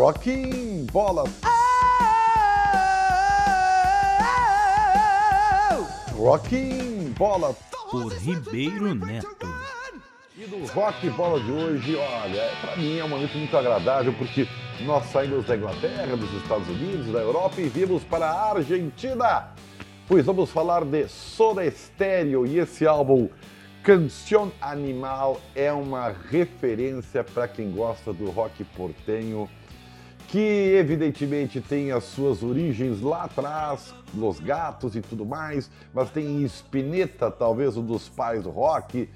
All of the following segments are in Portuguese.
Rocking Bola. Rocking Bola. Por Ribeiro Neto. E do Rock Bola de hoje, olha, para mim é um momento muito agradável porque nós saímos da Inglaterra, dos Estados Unidos, da Europa e vimos para a Argentina. Pois vamos falar de Soda Stereo e esse álbum Canción Animal é uma referência para quem gosta do rock portenho que evidentemente tem as suas origens lá atrás, Los Gatos e tudo mais, mas tem Spinetta, talvez um dos pais do rock,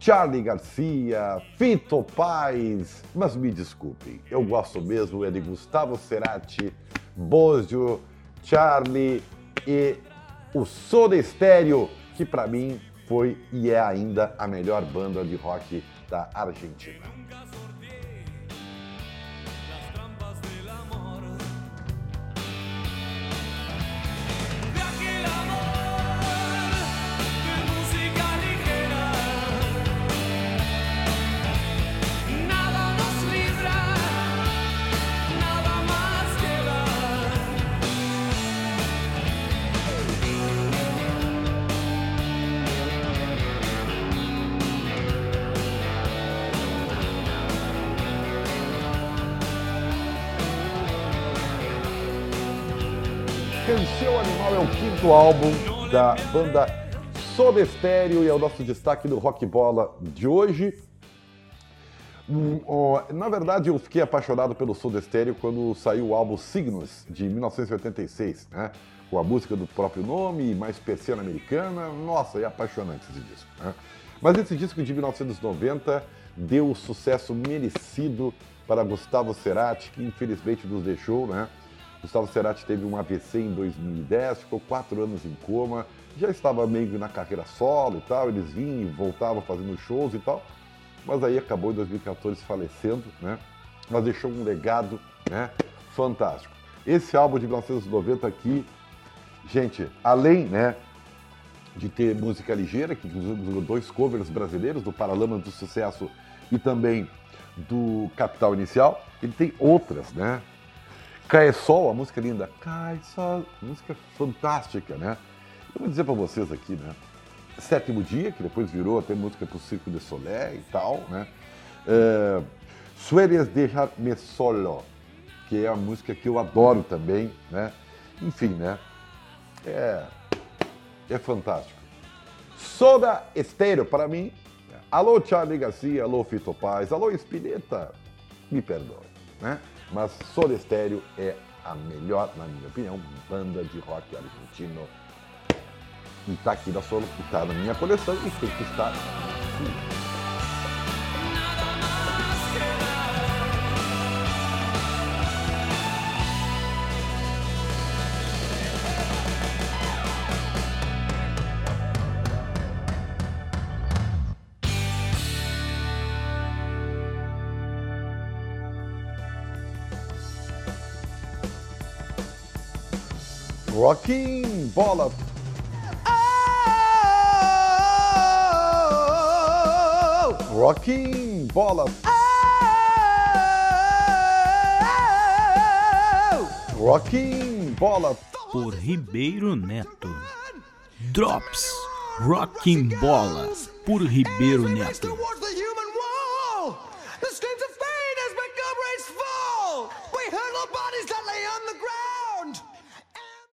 Charlie Garcia, Fito Paz, mas me desculpem, eu gosto mesmo é de Gustavo Cerati, Bozio, Charlie e o Soda Stereo, que para mim foi e é ainda a melhor banda de rock da Argentina. Canção Animal é o quinto álbum da banda Soda Stereo e é o nosso destaque do Rock Bola de hoje. Hum, na verdade, eu fiquei apaixonado pelo Soda Stereo quando saiu o álbum Signos, de 1986, né? com a música do próprio nome, mais persiana americana. Nossa, é apaixonante esse disco. Né? Mas esse disco de 1990 deu o sucesso merecido para Gustavo Cerati, que infelizmente nos deixou, né? Gustavo Cerati teve um AVC em 2010, ficou quatro anos em coma, já estava meio na carreira solo e tal, eles vinham e voltavam fazendo shows e tal, mas aí acabou em 2014 falecendo, né? Mas deixou um legado, né? Fantástico. Esse álbum de 1990 aqui, gente, além, né? De ter música ligeira, que usou dois covers brasileiros, do Paralamas do Sucesso e também do Capital Inicial, ele tem outras, né? Cai Sol, a música linda. Cai Sol, música fantástica, né? Eu vou dizer para vocês aqui, né? Sétimo Dia, que depois virou até música pro Circo de Solé e tal, né? É, Sueres dejar-me solo, que é a música que eu adoro também, né? Enfim, né? É, é fantástico. Soda Estéreo, para mim. Alô, Charlie Garcia, alô, Fito Paz, alô, Spinetta, me perdoe, né? Mas Soda é a melhor, na minha opinião, banda de rock argentino. E tá aqui na solo, tá na minha coleção e tem que estar. Aqui. Rocking Bola. Rocking Bola. Rocking Bola. Por Ribeiro Neto. Drops. Rocking Bola. Por Ribeiro Neto. Bodies